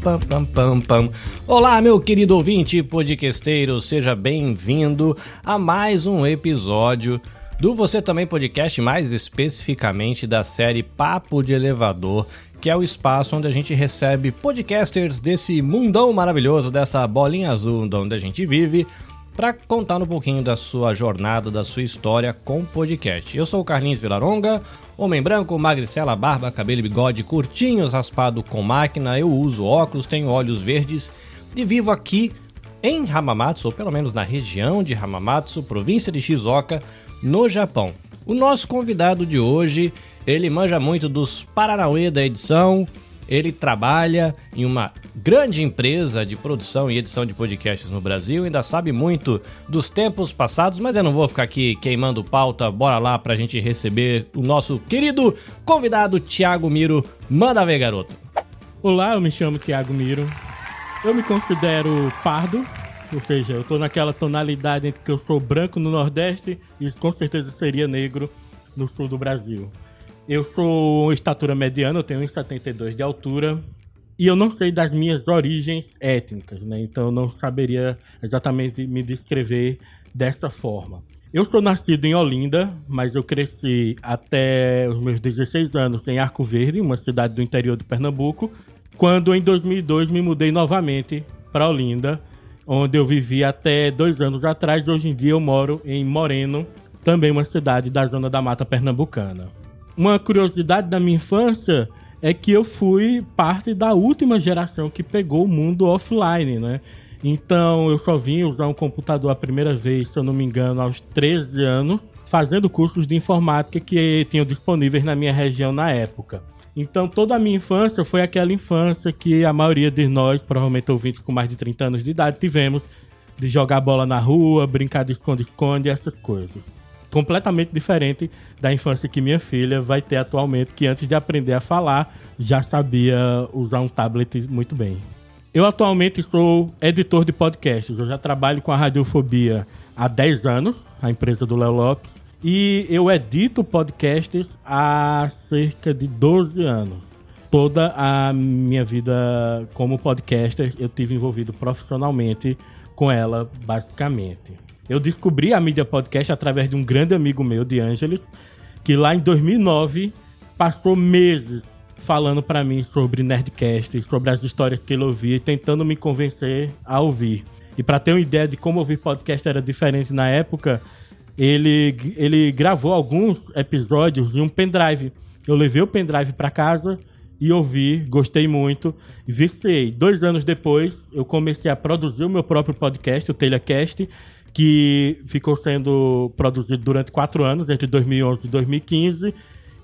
pam, pam, pam, pam. Olá, meu querido ouvinte podcasteiro, seja bem-vindo a mais um episódio do Você Também Podcast, mais especificamente da série Papo de Elevador, que é o espaço onde a gente recebe podcasters desse mundão maravilhoso, dessa bolinha azul onde a gente vive, para contar um pouquinho da sua jornada, da sua história com podcast. Eu sou o Carlinhos Vilaronga, homem branco, magricela, barba, cabelo e bigode curtinhos, raspado com máquina, eu uso óculos, tenho olhos verdes e vivo aqui em Hamamatsu, ou pelo menos na região de Hamamatsu, província de Shizuoka, no Japão. O nosso convidado de hoje, ele manja muito dos Paranauê da edição, ele trabalha em uma grande empresa de produção e edição de podcasts no Brasil, ainda sabe muito dos tempos passados, mas eu não vou ficar aqui queimando pauta. Bora lá pra gente receber o nosso querido convidado Thiago Miro. Manda ver, garoto. Olá, eu me chamo Thiago Miro. Eu me considero pardo, ou seja, eu tô naquela tonalidade entre que eu sou branco no Nordeste e com certeza seria negro no sul do Brasil. Eu sou estatura mediana, eu tenho 1,72 de altura. E eu não sei das minhas origens étnicas, né? Então eu não saberia exatamente me descrever dessa forma. Eu sou nascido em Olinda, mas eu cresci até os meus 16 anos em Arco Verde, uma cidade do interior do Pernambuco, quando em 2002 me mudei novamente para Olinda, onde eu vivi até dois anos atrás. Hoje em dia eu moro em Moreno, também uma cidade da zona da mata pernambucana uma curiosidade da minha infância é que eu fui parte da última geração que pegou o mundo offline, né? Então eu só vim usar um computador a primeira vez, se eu não me engano, aos 13 anos, fazendo cursos de informática que tinham disponíveis na minha região na época. Então toda a minha infância foi aquela infância que a maioria de nós, provavelmente ouvintes com mais de 30 anos de idade, tivemos de jogar bola na rua, brincar de esconde-esconde, essas coisas completamente diferente da infância que minha filha vai ter atualmente, que antes de aprender a falar já sabia usar um tablet muito bem. Eu atualmente sou editor de podcasts. Eu já trabalho com a Radiofobia há 10 anos, a empresa do Léo Lopes, e eu edito podcasts há cerca de 12 anos. Toda a minha vida como podcaster eu tive envolvido profissionalmente com ela, basicamente. Eu descobri a mídia podcast através de um grande amigo meu, de Angeles, que lá em 2009 passou meses falando para mim sobre Nerdcast, sobre as histórias que ele ouvia, tentando me convencer a ouvir. E para ter uma ideia de como ouvir podcast era diferente na época, ele, ele gravou alguns episódios em um pendrive. Eu levei o pendrive para casa e ouvi, gostei muito, viciei. Dois anos depois, eu comecei a produzir o meu próprio podcast, o Telecast, que ficou sendo produzido durante quatro anos, entre 2011 e 2015.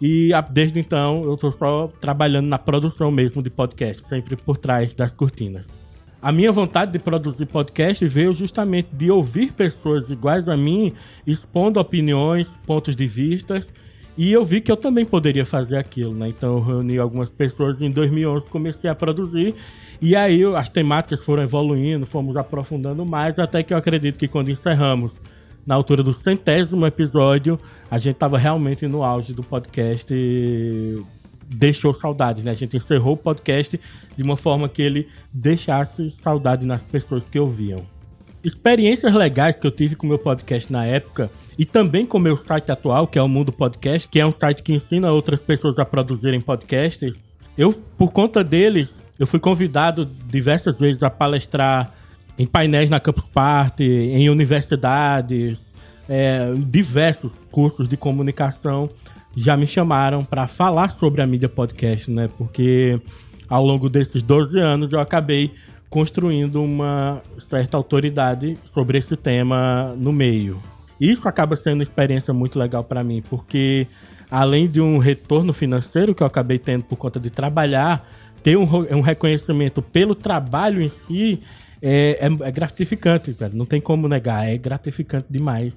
E desde então eu estou só trabalhando na produção mesmo de podcast, sempre por trás das cortinas. A minha vontade de produzir podcast veio justamente de ouvir pessoas iguais a mim expondo opiniões, pontos de vistas, e eu vi que eu também poderia fazer aquilo, né? Então eu reuni algumas pessoas em 2011 comecei a produzir e aí as temáticas foram evoluindo, fomos aprofundando mais, até que eu acredito que quando encerramos na altura do centésimo episódio, a gente estava realmente no auge do podcast e deixou saudade, né? A gente encerrou o podcast de uma forma que ele deixasse saudade nas pessoas que ouviam. Experiências legais que eu tive com o meu podcast na época e também com o meu site atual, que é o Mundo Podcast, que é um site que ensina outras pessoas a produzirem podcasts. Eu, por conta deles, eu fui convidado diversas vezes a palestrar em painéis na Campus Party, em universidades, é, diversos cursos de comunicação já me chamaram para falar sobre a mídia podcast, né? Porque ao longo desses 12 anos eu acabei construindo uma certa autoridade sobre esse tema no meio. Isso acaba sendo uma experiência muito legal para mim, porque além de um retorno financeiro que eu acabei tendo por conta de trabalhar ter um, um reconhecimento pelo trabalho em si é, é, é gratificante, cara. Não tem como negar, é gratificante demais.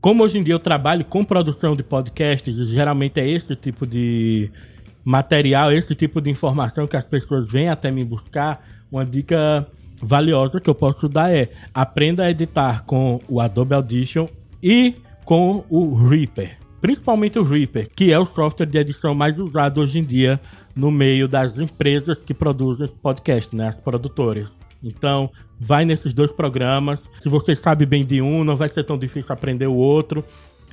Como hoje em dia eu trabalho com produção de podcasts, geralmente é esse tipo de material, esse tipo de informação que as pessoas vêm até me buscar, uma dica valiosa que eu posso dar é aprenda a editar com o Adobe Audition e com o Reaper. principalmente o Reaper, que é o software de edição mais usado hoje em dia no meio das empresas que produzem esse podcast, né, as produtoras. Então, vai nesses dois programas. Se você sabe bem de um, não vai ser tão difícil aprender o outro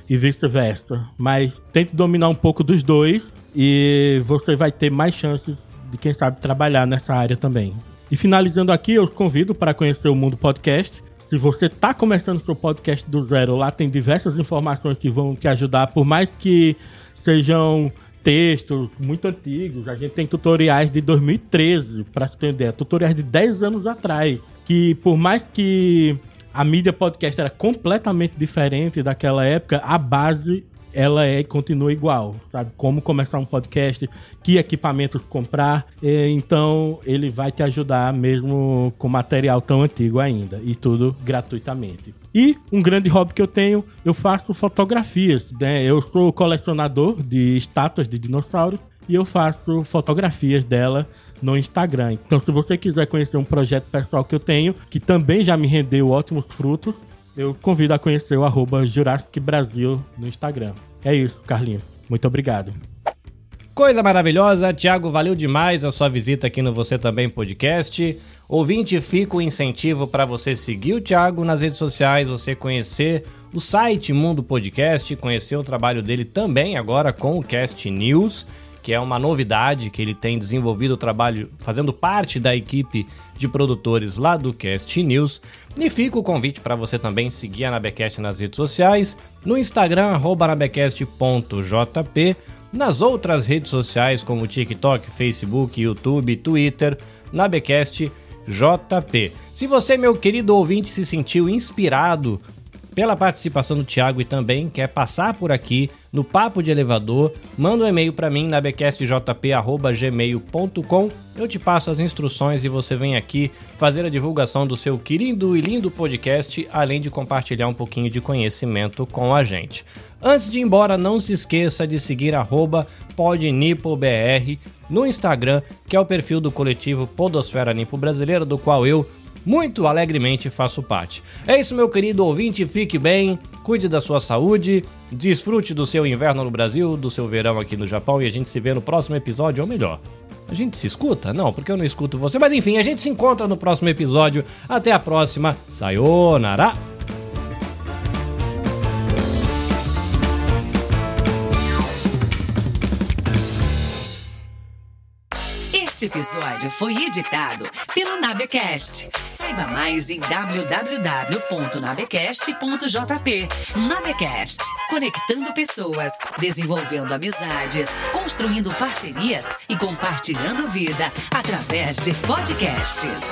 e vice-versa. Mas tente dominar um pouco dos dois e você vai ter mais chances de, quem sabe, trabalhar nessa área também. E finalizando aqui, eu os convido para conhecer o Mundo Podcast. Se você está começando seu podcast do zero, lá tem diversas informações que vão te ajudar, por mais que sejam textos muito antigos. A gente tem tutoriais de 2013, para se ideia, tutoriais de 10 anos atrás, que por mais que a mídia podcast era completamente diferente daquela época, a base ela é continua igual, sabe? Como começar um podcast, que equipamentos comprar. Então, ele vai te ajudar mesmo com material tão antigo ainda e tudo gratuitamente. E um grande hobby que eu tenho, eu faço fotografias, né? Eu sou colecionador de estátuas de dinossauros e eu faço fotografias dela no Instagram. Então, se você quiser conhecer um projeto pessoal que eu tenho, que também já me rendeu ótimos frutos, eu convido a conhecer o arroba Jurassic Brasil no Instagram. É isso, Carlinhos. Muito obrigado. Coisa maravilhosa, Thiago, valeu demais a sua visita aqui no Você Também Podcast. Ouvinte, fica o incentivo para você seguir o Thiago nas redes sociais, você conhecer o site Mundo Podcast, conhecer o trabalho dele também agora com o Cast News que é uma novidade que ele tem desenvolvido o trabalho fazendo parte da equipe de produtores lá do Cast News. E fica o convite para você também seguir a Nabecast nas redes sociais, no Instagram, nabecast.jp, nas outras redes sociais como TikTok, Facebook, YouTube, Twitter, Nabecast JP. Se você, meu querido ouvinte, se sentiu inspirado pela participação do Thiago e também quer passar por aqui no Papo de Elevador, manda um e-mail para mim na becastjp.gmail.com. Eu te passo as instruções e você vem aqui fazer a divulgação do seu querido e lindo podcast, além de compartilhar um pouquinho de conhecimento com a gente. Antes de ir embora, não se esqueça de seguir podnipobr no Instagram, que é o perfil do coletivo Podosfera Nipo Brasileira, do qual eu muito alegremente faço parte. É isso, meu querido ouvinte, fique bem, cuide da sua saúde, desfrute do seu inverno no Brasil, do seu verão aqui no Japão e a gente se vê no próximo episódio, ou melhor. A gente se escuta? Não, porque eu não escuto você. Mas enfim, a gente se encontra no próximo episódio. Até a próxima. Sayonara! Este episódio foi editado pelo Nabecast. Saiba mais em www.nabecast.jp. Nabecast, conectando pessoas, desenvolvendo amizades, construindo parcerias e compartilhando vida através de podcasts.